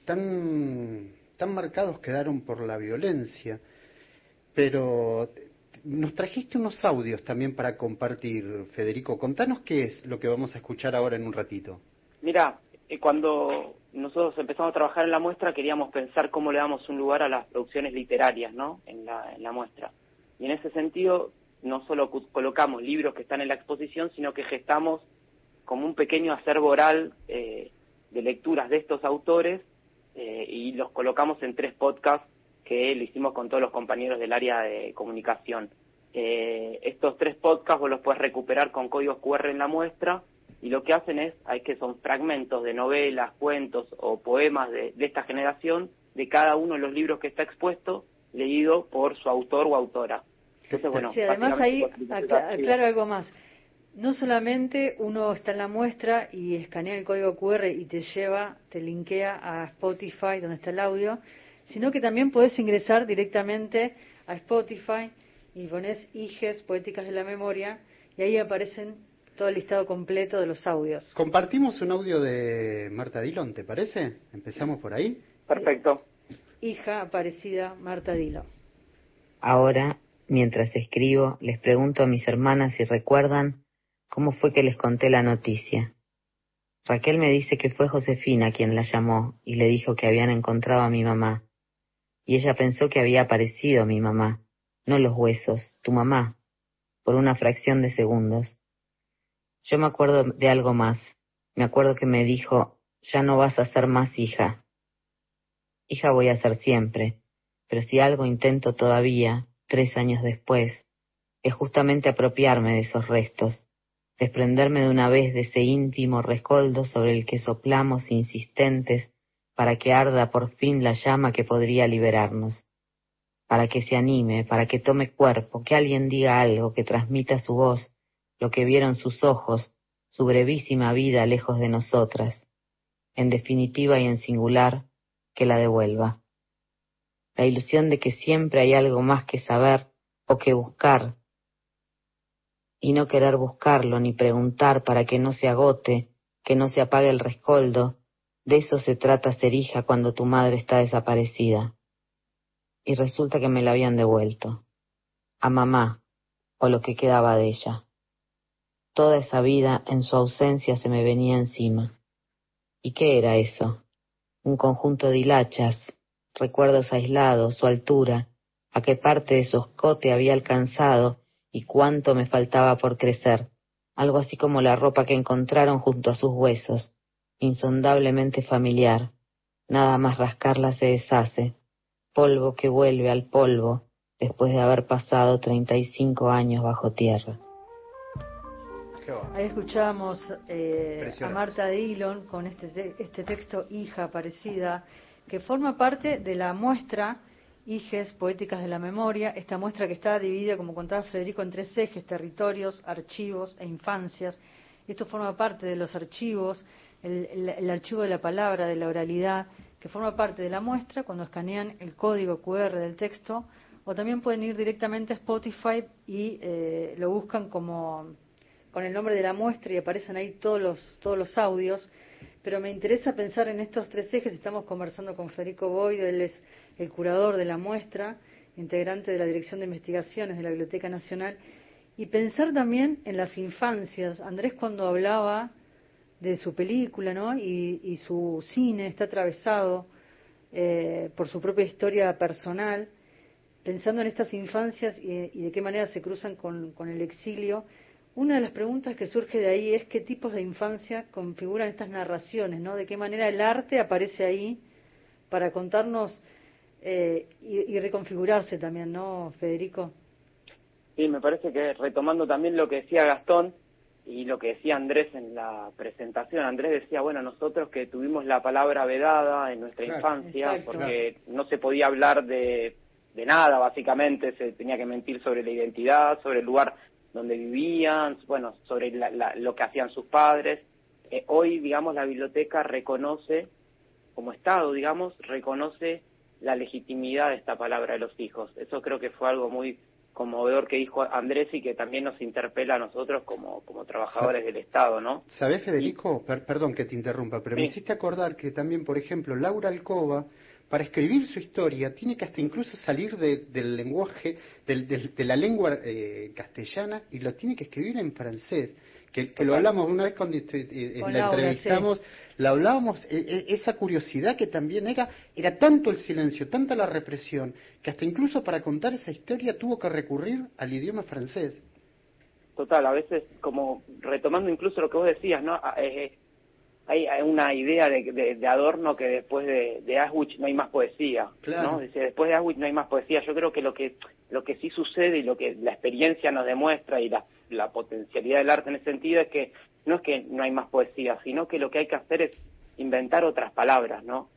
tan, tan marcados quedaron por la violencia. Pero nos trajiste unos audios también para compartir, Federico. Contanos qué es lo que vamos a escuchar ahora en un ratito. Mira, eh, cuando nosotros empezamos a trabajar en la muestra queríamos pensar cómo le damos un lugar a las producciones literarias, ¿no? En la, en la muestra. Y en ese sentido, no solo colocamos libros que están en la exposición, sino que gestamos como un pequeño acervo oral eh, de lecturas de estos autores eh, y los colocamos en tres podcasts que lo hicimos con todos los compañeros del área de comunicación. Eh, estos tres podcasts vos los puedes recuperar con códigos QR en la muestra y lo que hacen es, hay que son fragmentos de novelas, cuentos o poemas de, de esta generación de cada uno de los libros que está expuesto, leído por su autor o autora. Entonces, bueno, sí, además ahí aclaro algo más no solamente uno está en la muestra y escanea el código QR y te lleva, te linkea a Spotify donde está el audio, sino que también puedes ingresar directamente a Spotify y pones IGES, Poéticas de la Memoria, y ahí aparecen todo el listado completo de los audios. Compartimos un audio de Marta Dillon, ¿te parece? Empezamos por ahí. Perfecto. Hija Aparecida Marta Dillon. Ahora, mientras escribo, les pregunto a mis hermanas si recuerdan cómo fue que les conté la noticia. Raquel me dice que fue Josefina quien la llamó y le dijo que habían encontrado a mi mamá. Y ella pensó que había aparecido mi mamá, no los huesos, tu mamá, por una fracción de segundos. Yo me acuerdo de algo más. Me acuerdo que me dijo, ya no vas a ser más hija. Hija voy a ser siempre, pero si algo intento todavía, tres años después, es justamente apropiarme de esos restos, desprenderme de una vez de ese íntimo rescoldo sobre el que soplamos insistentes para que arda por fin la llama que podría liberarnos, para que se anime, para que tome cuerpo, que alguien diga algo, que transmita su voz, lo que vieron sus ojos, su brevísima vida lejos de nosotras, en definitiva y en singular, que la devuelva. La ilusión de que siempre hay algo más que saber o que buscar, y no querer buscarlo ni preguntar para que no se agote, que no se apague el rescoldo, de eso se trata ser hija cuando tu madre está desaparecida. Y resulta que me la habían devuelto. A mamá, o lo que quedaba de ella. Toda esa vida en su ausencia se me venía encima. ¿Y qué era eso? Un conjunto de hilachas, recuerdos aislados, su altura, a qué parte de su escote había alcanzado y cuánto me faltaba por crecer, algo así como la ropa que encontraron junto a sus huesos, insondablemente familiar. Nada más rascarla se deshace, polvo que vuelve al polvo después de haber pasado treinta y cinco años bajo tierra. Ahí escuchábamos eh, a Marta Dillon con este, este texto Hija Parecida, que forma parte de la muestra Iges Poéticas de la Memoria, esta muestra que está dividida, como contaba Federico, en tres ejes, territorios, archivos e infancias. Esto forma parte de los archivos, el, archivo de la palabra, de la oralidad, que forma parte de la muestra cuando escanean el código QR del texto, o también pueden ir directamente a Spotify y eh, lo buscan como con el nombre de la muestra y aparecen ahí todos los, todos los audios. Pero me interesa pensar en estos tres ejes. Estamos conversando con Federico Boyd, él es el curador de la muestra, integrante de la Dirección de Investigaciones de la Biblioteca Nacional, y pensar también en las infancias. Andrés cuando hablaba de su película, ¿no? Y, su cine está atravesado eh, por su propia historia personal. pensando en estas infancias y, de qué manera se cruzan con, el exilio, una de las preguntas que surge de ahí es qué tipos de infancia configuran estas narraciones, ¿no? De qué manera el arte aparece ahí para contarnos eh, y, reconfigurarse también, ¿no, Federico? Sí, me parece que retomando también lo que decía Gastón y lo que decía Andrés en la presentación, Andrés decía, bueno, nosotros que tuvimos la palabra vedada en nuestra infancia, porque no se podía hablar de, de nada, básicamente, se tenía que mentir sobre la identidad, sobre el lugar donde vivían, bueno, sobre lo que hacían sus padres. Eh, hoy, digamos, la biblioteca reconoce, como Estado, digamos, reconoce la legitimidad de esta palabra de los hijos. Eso creo que fue algo muy conmovedor que dijo Andrés y que también nos interpela a nosotros como, como trabajadores del Estado, ¿no? ¿Sabés, Federico? perdón que te interrumpa, pero me hiciste acordar que también, por ejemplo, Laura Alcoba, para escribir su historia, tiene que hasta incluso salir del lenguaje, de la lengua eh, castellana y lo tiene que escribir en francés que, lo hablamos una vez cuando eh, la entrevistamos, la hablábamos, e, e, esa curiosidad que también era, era tanto el silencio, tanta la represión, que hasta incluso para contar esa historia tuvo que recurrir al idioma francés. Total, a veces como retomando incluso lo que vos decías, ¿no? Ah, eh, eh, hay, una idea de, de, Adorno que después de, de, no hay más poesía, ¿no? Dice, después de Auschwitz no hay más poesía. Yo creo que lo que lo que sí sucede y lo que la experiencia nos demuestra y la, la potencialidad del arte en ese sentido es que no es que no hay más poesía, sino que lo que hay que hacer es inventar otras palabras, ¿no?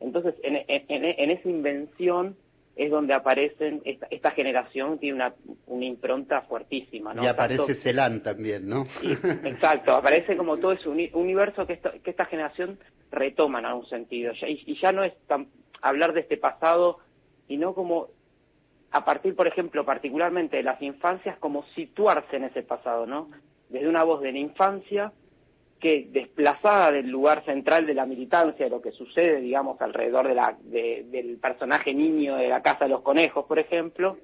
Entonces, en, en, en esa invención es donde aparecen, esta, esta generación tiene una, una impronta fuertísima, ¿no? Y aparece Celan también, ¿no? exacto, aparece como todo ese universo que esta, que esta generación retoma en algún sentido, y, y ya no es tan hablar de este pasado, sino como a partir, por ejemplo, particularmente de las infancias, como situarse en ese pasado, ¿no? Desde una voz de la infancia que desplazada del lugar central de la militancia, de lo que sucede, digamos, alrededor de la, del personaje niño de la Casa de los Conejos, por ejemplo,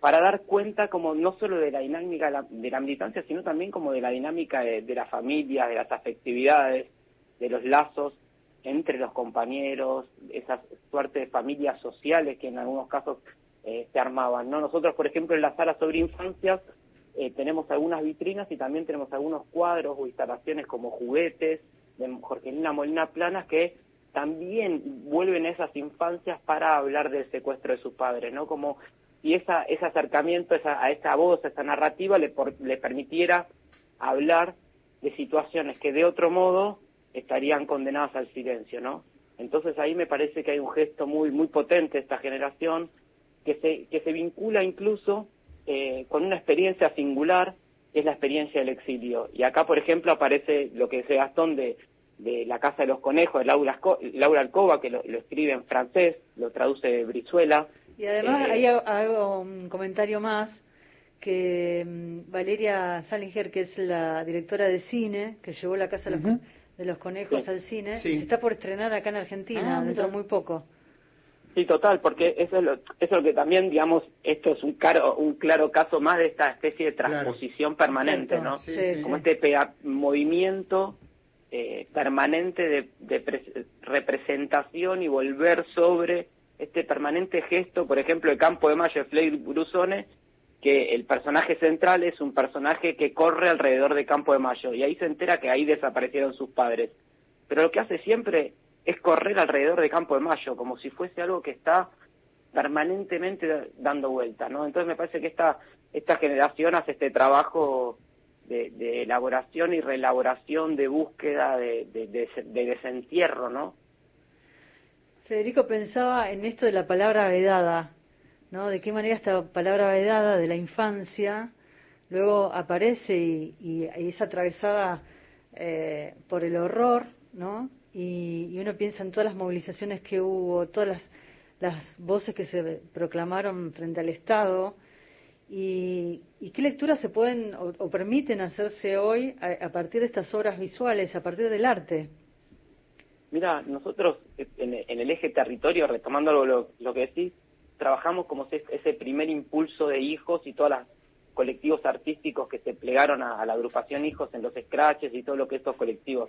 para dar cuenta como no solo de la dinámica de la, militancia, sino también como de la dinámica de, de la familia, de las afectividades, de los lazos entre los compañeros, esas suerte de familias sociales que en algunos casos eh, se armaban. ¿no? Nosotros, por ejemplo, en la sala sobre infancias eh, tenemos algunas vitrinas y también tenemos algunos cuadros o instalaciones como juguetes de Jorgelina Molina Planas que también vuelven a esas infancias para hablar del secuestro de sus padres, ¿no? Como si esa, ese acercamiento esa, a esa voz, a esa narrativa le, le permitiera hablar de situaciones que de otro modo estarían condenadas al silencio, ¿no? Entonces ahí me parece que hay un gesto muy muy potente de esta generación que se, que se vincula incluso eh, con una experiencia singular, que es la experiencia del exilio. Y acá, por ejemplo, aparece lo que dice Gastón de, de La Casa de los Conejos, de Laura, Laura Alcoba, que lo, escribe en francés, lo traduce de Brizuela. Y además, ahí hago un comentario más, que mm, Valeria Salinger, que es la directora de cine, que llevó La Casa de los, Conejos al cine, se está por estrenar acá en Argentina, ah, dentro de muy poco. Sí, total, porque eso es lo, eso es lo que también, digamos, esto es un, claro, un claro caso más de esta especie de transposición permanente, ¿no? Como este movimiento eh, permanente de, de representación y volver sobre este permanente gesto, por ejemplo, el Campo de Mayo de Fleir Brusone, que el personaje central es un personaje que corre alrededor de Campo de Mayo y ahí se entera que ahí desaparecieron sus padres. Pero lo que hace siempre es correr alrededor de Campo de Mayo, como si fuese algo que está permanentemente dando vuelta, ¿no? Entonces me parece que esta, esta generación hace este trabajo de, elaboración y reelaboración, de búsqueda, de, de, desentierro, ¿no? Federico pensaba en esto de la palabra vedada, ¿no? De qué manera esta palabra vedada de la infancia luego aparece y, es atravesada eh, por el horror, ¿no? Y, uno piensa en todas las movilizaciones que hubo, todas las, las voces que se proclamaron frente al Estado, y, qué lecturas se pueden o, permiten hacerse hoy a, partir de estas obras visuales, a partir del arte. Mira, nosotros en, el eje territorio, retomando lo, lo, que decís, trabajamos como ese primer impulso de hijos y todos los colectivos artísticos que se plegaron a, a la agrupación Hijos en los scratches y todo lo que estos colectivos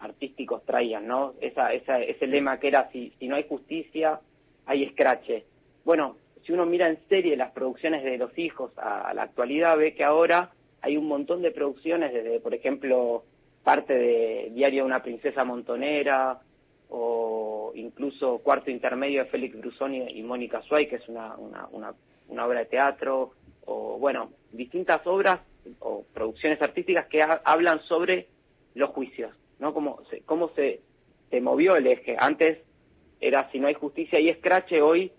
artísticos traían, ¿no? Esa, esa, ese lema que era, si, si no hay justicia, hay escrache. Bueno, si uno mira en serie las producciones de los hijos a, la actualidad, ve que ahora hay un montón de producciones, desde, por ejemplo, parte de Diario de una princesa montonera, o incluso Cuarto Intermedio de Félix Brusoni y Mónica Suárez, que es una, una, una, una, obra de teatro, o bueno, distintas obras o producciones artísticas que hablan sobre los juicios, ¿no? Cómo se, cómo se, movió el eje. Antes era si no hay justicia y escrache, hoy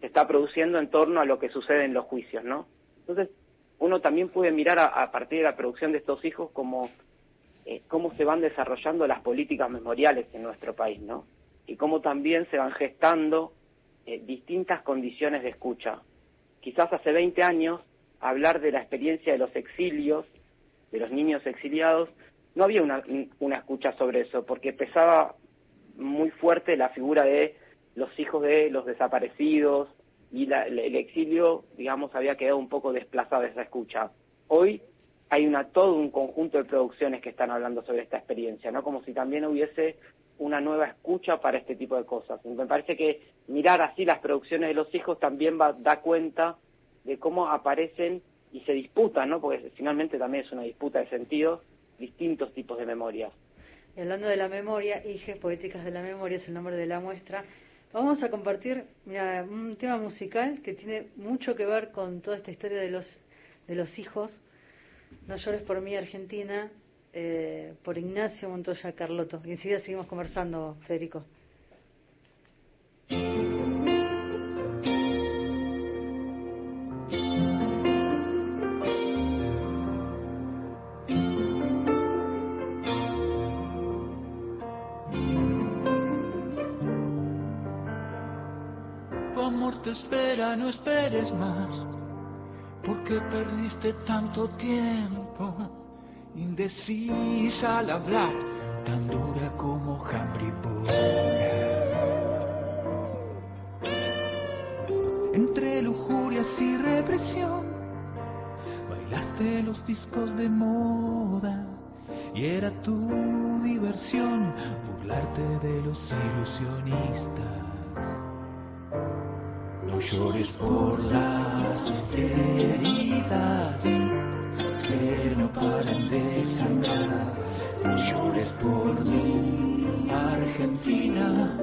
se está produciendo en torno a lo que sucede en los juicios, ¿no? Entonces, uno también puede mirar a, partir de la producción de estos hijos como eh, cómo se van desarrollando las políticas memoriales en nuestro país, ¿no? Y cómo también se van gestando eh, distintas condiciones de escucha. Quizás hace 20 años hablar de la experiencia de los exilios, de los niños exiliados, no había una, una escucha sobre eso, porque pesaba muy fuerte la figura de los hijos de los desaparecidos y el exilio, digamos, había quedado un poco desplazado de esa escucha. Hoy hay una todo un conjunto de producciones que están hablando sobre esta experiencia, ¿no? Como si también hubiese una nueva escucha para este tipo de cosas. Me parece que mirar así las producciones de los hijos también va, da cuenta de cómo aparecen y se disputan, ¿no? Porque finalmente también es una disputa de sentidos, distintos tipos de memorias. Y hablando de la memoria, Hijes Poéticas de la Memoria es el nombre de la muestra. Vamos a compartir mira, un tema musical que tiene mucho que ver con toda esta historia de los, de los hijos. No llores por mí, Argentina, eh, por Ignacio Montoya Carlotto. Y enseguida seguimos conversando, Federico. No esperes más, porque perdiste tanto tiempo, indecisa al hablar, tan dura como jambribora. Entre lujurias y represión, bailaste los discos de moda y era tu diversión burlarte de los ilusionistas. No llores por las heridas que no paran de sangrar. No llores por mí, Argentina.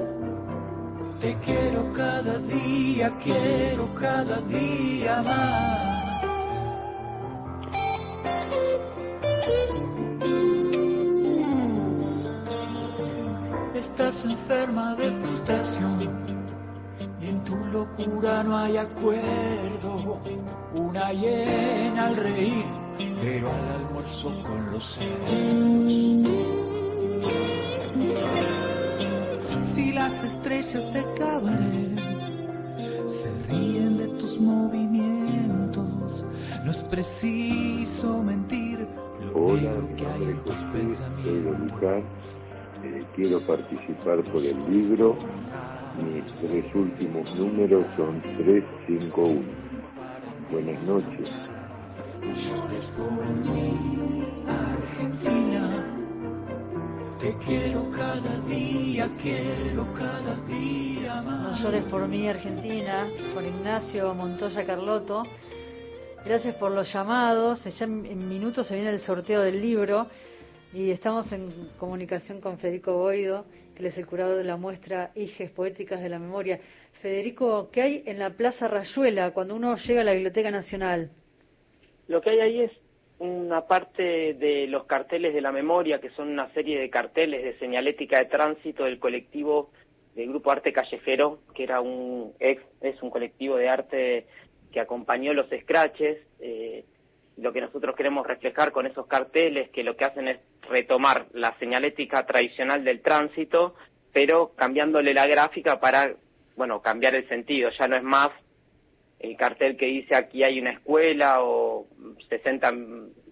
Te quiero cada día, quiero cada día más. Estás enferma de frustración tu locura no hay acuerdo, una llena al reír, pero al almuerzo con los celos. Si las estrellas de cabaret se ríen de tus movimientos, no es preciso mentir lo que hay en tus pensamientos. Eh, quiero participar por el libro mis tres últimos números son 351. Buenas noches. Argentina, te quiero cada día, quiero cada día más. No llores por mí, Argentina, por Ignacio Montoya Carlotto. Gracias por los llamados. Ya en minutos se viene el sorteo del libro y estamos en comunicación con Federico Boido es el curador de la muestra Hijes Poéticas de la Memoria. Federico, ¿qué hay en la Plaza Rayuela cuando uno llega a la Biblioteca Nacional? Lo que hay ahí es una parte de los carteles de la memoria, que son una serie de carteles de señalética de tránsito del colectivo del Grupo Arte Callejero, que era un ex, es un colectivo de arte que acompañó los scratches. Eh, lo que nosotros queremos reflejar con esos carteles, que lo que hacen es retomar la señalética tradicional del tránsito, pero cambiándole la gráfica para, bueno, cambiar el sentido. Ya no es más el cartel que dice aquí hay una escuela o 60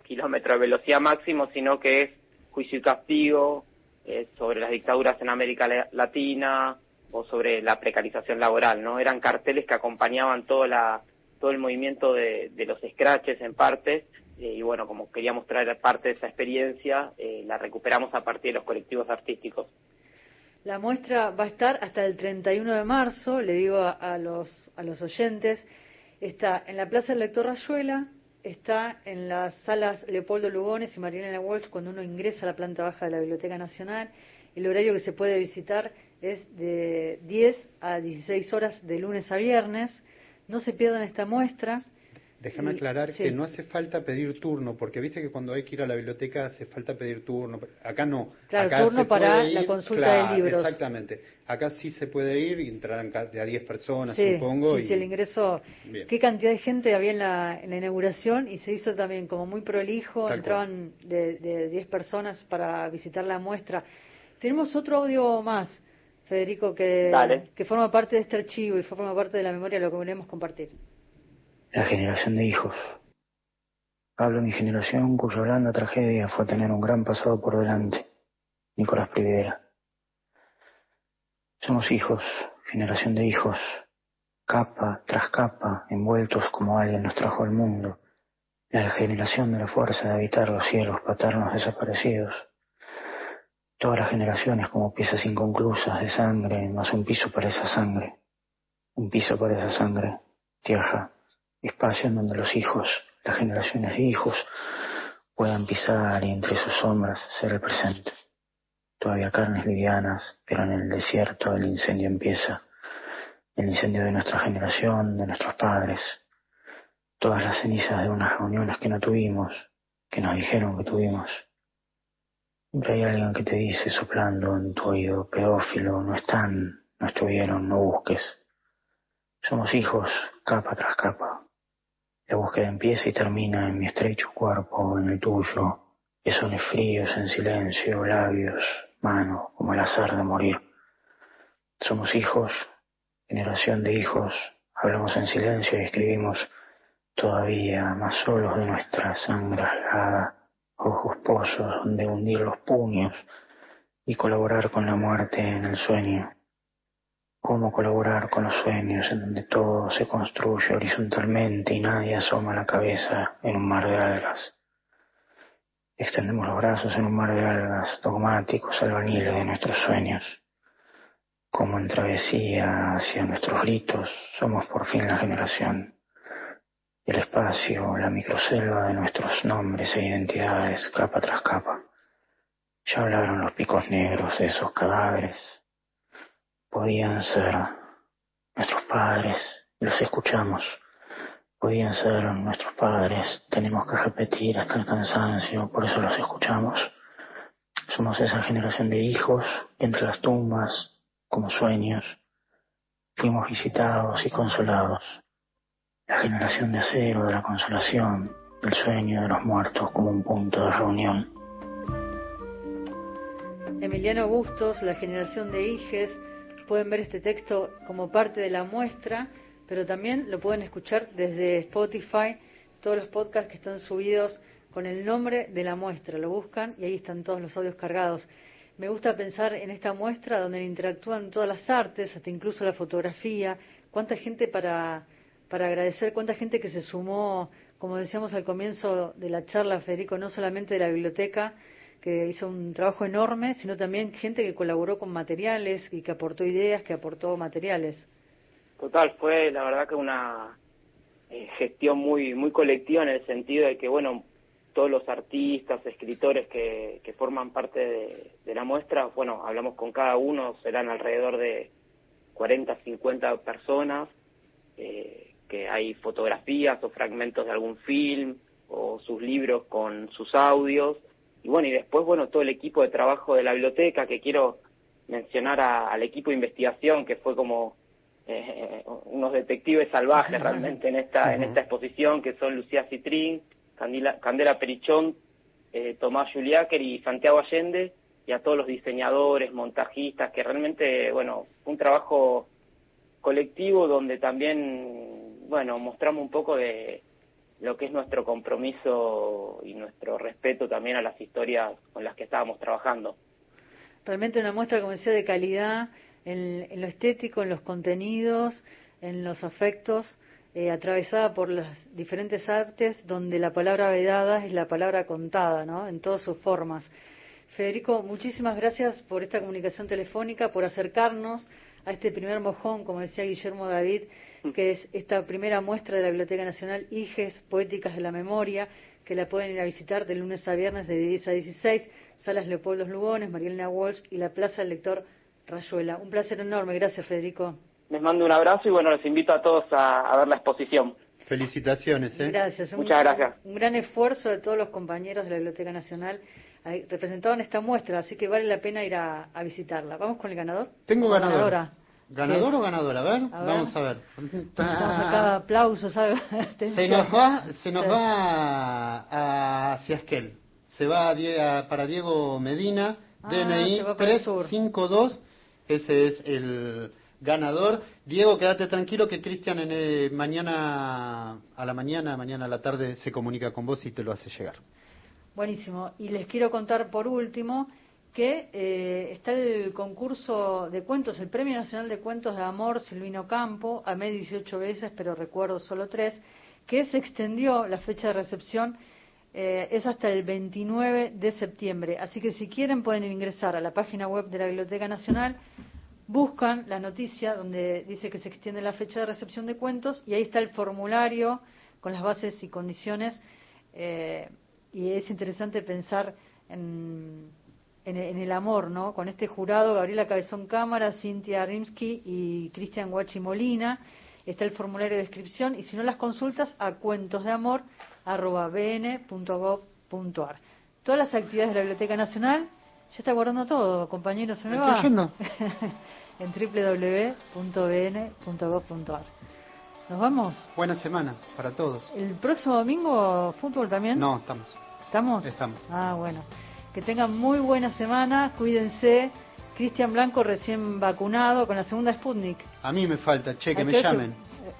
kilómetros de velocidad máximo, sino que es juicio y castigo eh, sobre las dictaduras en América Latina o sobre la precarización laboral, ¿no? Eran carteles que acompañaban toda la todo el movimiento de, los scratches en parte, eh, y bueno, como queríamos traer parte de esa experiencia, eh, la recuperamos a partir de los colectivos artísticos. La muestra va a estar hasta el 31 de marzo, le digo a, los, a los oyentes, está en la Plaza del Lector Rayuela, está en las salas Leopoldo Lugones y Marilena Walsh cuando uno ingresa a la planta baja de la Biblioteca Nacional. El horario que se puede visitar es de 10 a 16 horas de lunes a viernes. No se pierdan esta muestra. Déjame aclarar que no hace falta pedir turno, porque viste que cuando hay que ir a la biblioteca hace falta pedir turno. Acá no. Claro, turno para la consulta de libros. Exactamente. Acá sí se puede ir y entrarán de a 10 personas, supongo. Sí, y... el ingreso. ¿Qué cantidad de gente había en la, en la inauguración? Y se hizo también como muy prolijo. entraban de, de 10 personas para visitar la muestra. Tenemos otro audio más, Federico, que, que forma parte de este archivo y forma parte de la memoria de lo que queremos compartir la generación de hijos. Hablo de mi generación cuya blanda tragedia fue tener un gran pasado por delante. Nicolás Privera. Somos hijos, generación de hijos, capa tras capa, envueltos como alguien nos trajo al mundo, la generación de la fuerza de habitar los cielos paternos desaparecidos. Todas las generaciones como piezas inconclusas de sangre, más un piso para esa sangre, un piso para esa sangre, tierra, espacio en donde los hijos, las generaciones de hijos, puedan pisar y entre sus sombras ser el presente. Todavía carnes livianas, pero en el desierto el incendio empieza, el incendio de nuestra generación, de nuestros padres, todas las cenizas de unas reuniones que no tuvimos, que nos dijeron que tuvimos. Siempre hay alguien que te dice soplando en tu oído, pedófilo, no están, no estuvieron, no busques. Somos hijos, capa tras capa, la búsqueda empieza y termina en mi estrecho cuerpo, en el tuyo, pezones fríos en silencio, labios, manos, como el azar de morir. Somos hijos, generación de hijos, hablamos en silencio y escribimos todavía más solos de nuestra sangre alada, ojos pozos donde hundir los puños y colaborar con la muerte en el sueño cómo colaborar con los sueños en donde todo se construye horizontalmente y nadie asoma la cabeza en un mar de algas. Extendemos los brazos en un mar de algas dogmáticos albaniles de nuestros sueños. Como en travesía hacia nuestros gritos, somos por fin la generación. El espacio, la microselva de nuestros nombres e identidades, capa tras capa. Ya hablaron los picos negros de esos cadáveres, podían ser nuestros padres, los escuchamos, podían ser nuestros padres, tenemos que repetir hasta el cansancio, por eso los escuchamos. Somos esa generación de hijos que entre las tumbas, como sueños, fuimos visitados y consolados. La generación de acero, de la consolación, del sueño de los muertos como un punto de reunión. Emiliano Bustos, la generación de hijes, pueden ver este texto como parte de la muestra, pero también lo pueden escuchar desde Spotify, todos los podcasts que están subidos con el nombre de la muestra, lo buscan y ahí están todos los audios cargados. Me gusta pensar en esta muestra donde interactúan todas las artes, hasta incluso la fotografía, cuánta gente para, para agradecer, cuánta gente que se sumó, como decíamos al comienzo de la charla, Federico, no solamente de la biblioteca, que hizo un trabajo enorme, sino también gente que colaboró con materiales y que aportó ideas, que aportó materiales. Total, fue la verdad que una eh, gestión muy muy colectiva en el sentido de que, bueno, todos los artistas, escritores que, que forman parte de, la muestra, bueno, hablamos con cada uno, serán alrededor de 40, 50 personas, eh, que hay fotografías o fragmentos de algún film o sus libros con sus audios. Y bueno, y después, bueno, todo el equipo de trabajo de la biblioteca, que quiero mencionar al equipo de investigación, que fue como eh, unos detectives salvajes realmente en esta, en esta exposición, que son Lucía Citrín, Candela Perichón, eh, Tomás Juliáquer y Santiago Allende, y a todos los diseñadores, montajistas, que realmente, bueno, un trabajo colectivo donde también, bueno, mostramos un poco de, lo que es nuestro compromiso y nuestro respeto también a las historias con las que estábamos trabajando. Realmente una muestra, como decía, de calidad en, lo estético, en los contenidos, en los afectos, eh, atravesada por las diferentes artes, donde la palabra vedada es la palabra contada, ¿no? En todas sus formas. Federico, muchísimas gracias por esta comunicación telefónica, por acercarnos a este primer mojón, como decía Guillermo David, que es esta primera muestra de la Biblioteca Nacional IGES, Poéticas de la Memoria, que la pueden ir a visitar de lunes a viernes de 10 a 16, Salas Leopoldo Lugones, Marielena Walsh y la Plaza del Lector Rayuela. Un placer enorme, gracias Federico. Les mando un abrazo y bueno, les invito a todos a, ver la exposición. Felicitaciones. ¿eh? Gracias. Muchas gracias. Un gran esfuerzo de todos los compañeros de la Biblioteca Nacional representados en esta muestra, así que vale la pena ir a, visitarla. ¿Vamos con el ganador? Tengo ganador. Ganadora. ¿Ganador o ganadora? A ver, vamos a ver. Vamos aplausos, Se nos va, se nos va hacia Esquel. Se va para Diego Medina, ah, DNI 352. Ese es el ganador. Diego, quédate tranquilo que Cristian mañana a la mañana, mañana a la tarde se comunica con vos y te lo hace llegar. Buenísimo. Y les quiero contar por último que eh, está el concurso de cuentos, el Premio Nacional de Cuentos de Amor Silvino Campo, a mí 18 veces, pero recuerdo solo tres, que se extendió la fecha de recepción, eh, es hasta el 29 de septiembre. Así que si quieren pueden ingresar a la página web de la Biblioteca Nacional, buscan la noticia donde dice que se extiende la fecha de recepción de cuentos y ahí está el formulario con las bases y condiciones. Eh, y es interesante pensar en, el amor, ¿no? Con este jurado, Gabriela Cabezón Cámara, Cintia Rimsky y Cristian Guachi Molina. Está el formulario de descripción y si no las consultas a cuentosdeamor.bn.gov.ar. Todas las actividades de la Biblioteca Nacional, ya está guardando todo, compañeros, se me va. en www.bn.gov.ar. ¿Nos vamos? Buena semana para todos. ¿El próximo domingo fútbol también? No, estamos. ¿Estamos? Estamos. Ah, bueno. Que tengan muy buena semana, cuídense. Cristian Blanco recién vacunado con la segunda Sputnik. A mí me falta, che, que me llamen.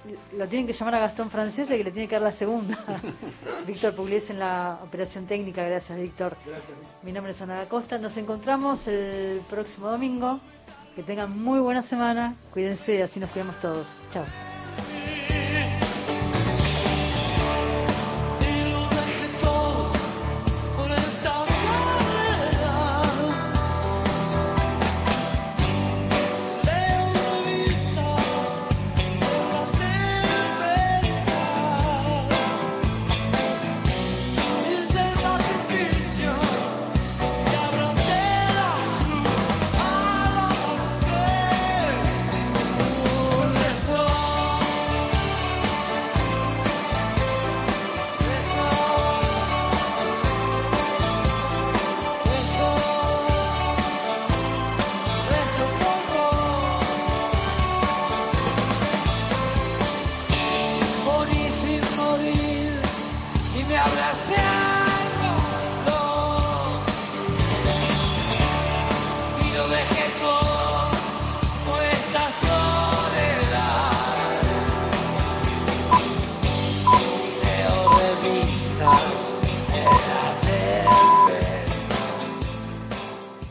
Eh, lo tienen que llamar a Gastón Francese que le tiene que dar la segunda. Víctor Pugliese en la operación técnica, gracias Víctor. Gracias. Mi nombre es Ana Costa, nos encontramos el próximo domingo. Que tengan muy buena semana, cuídense, así nos cuidamos todos. Chao.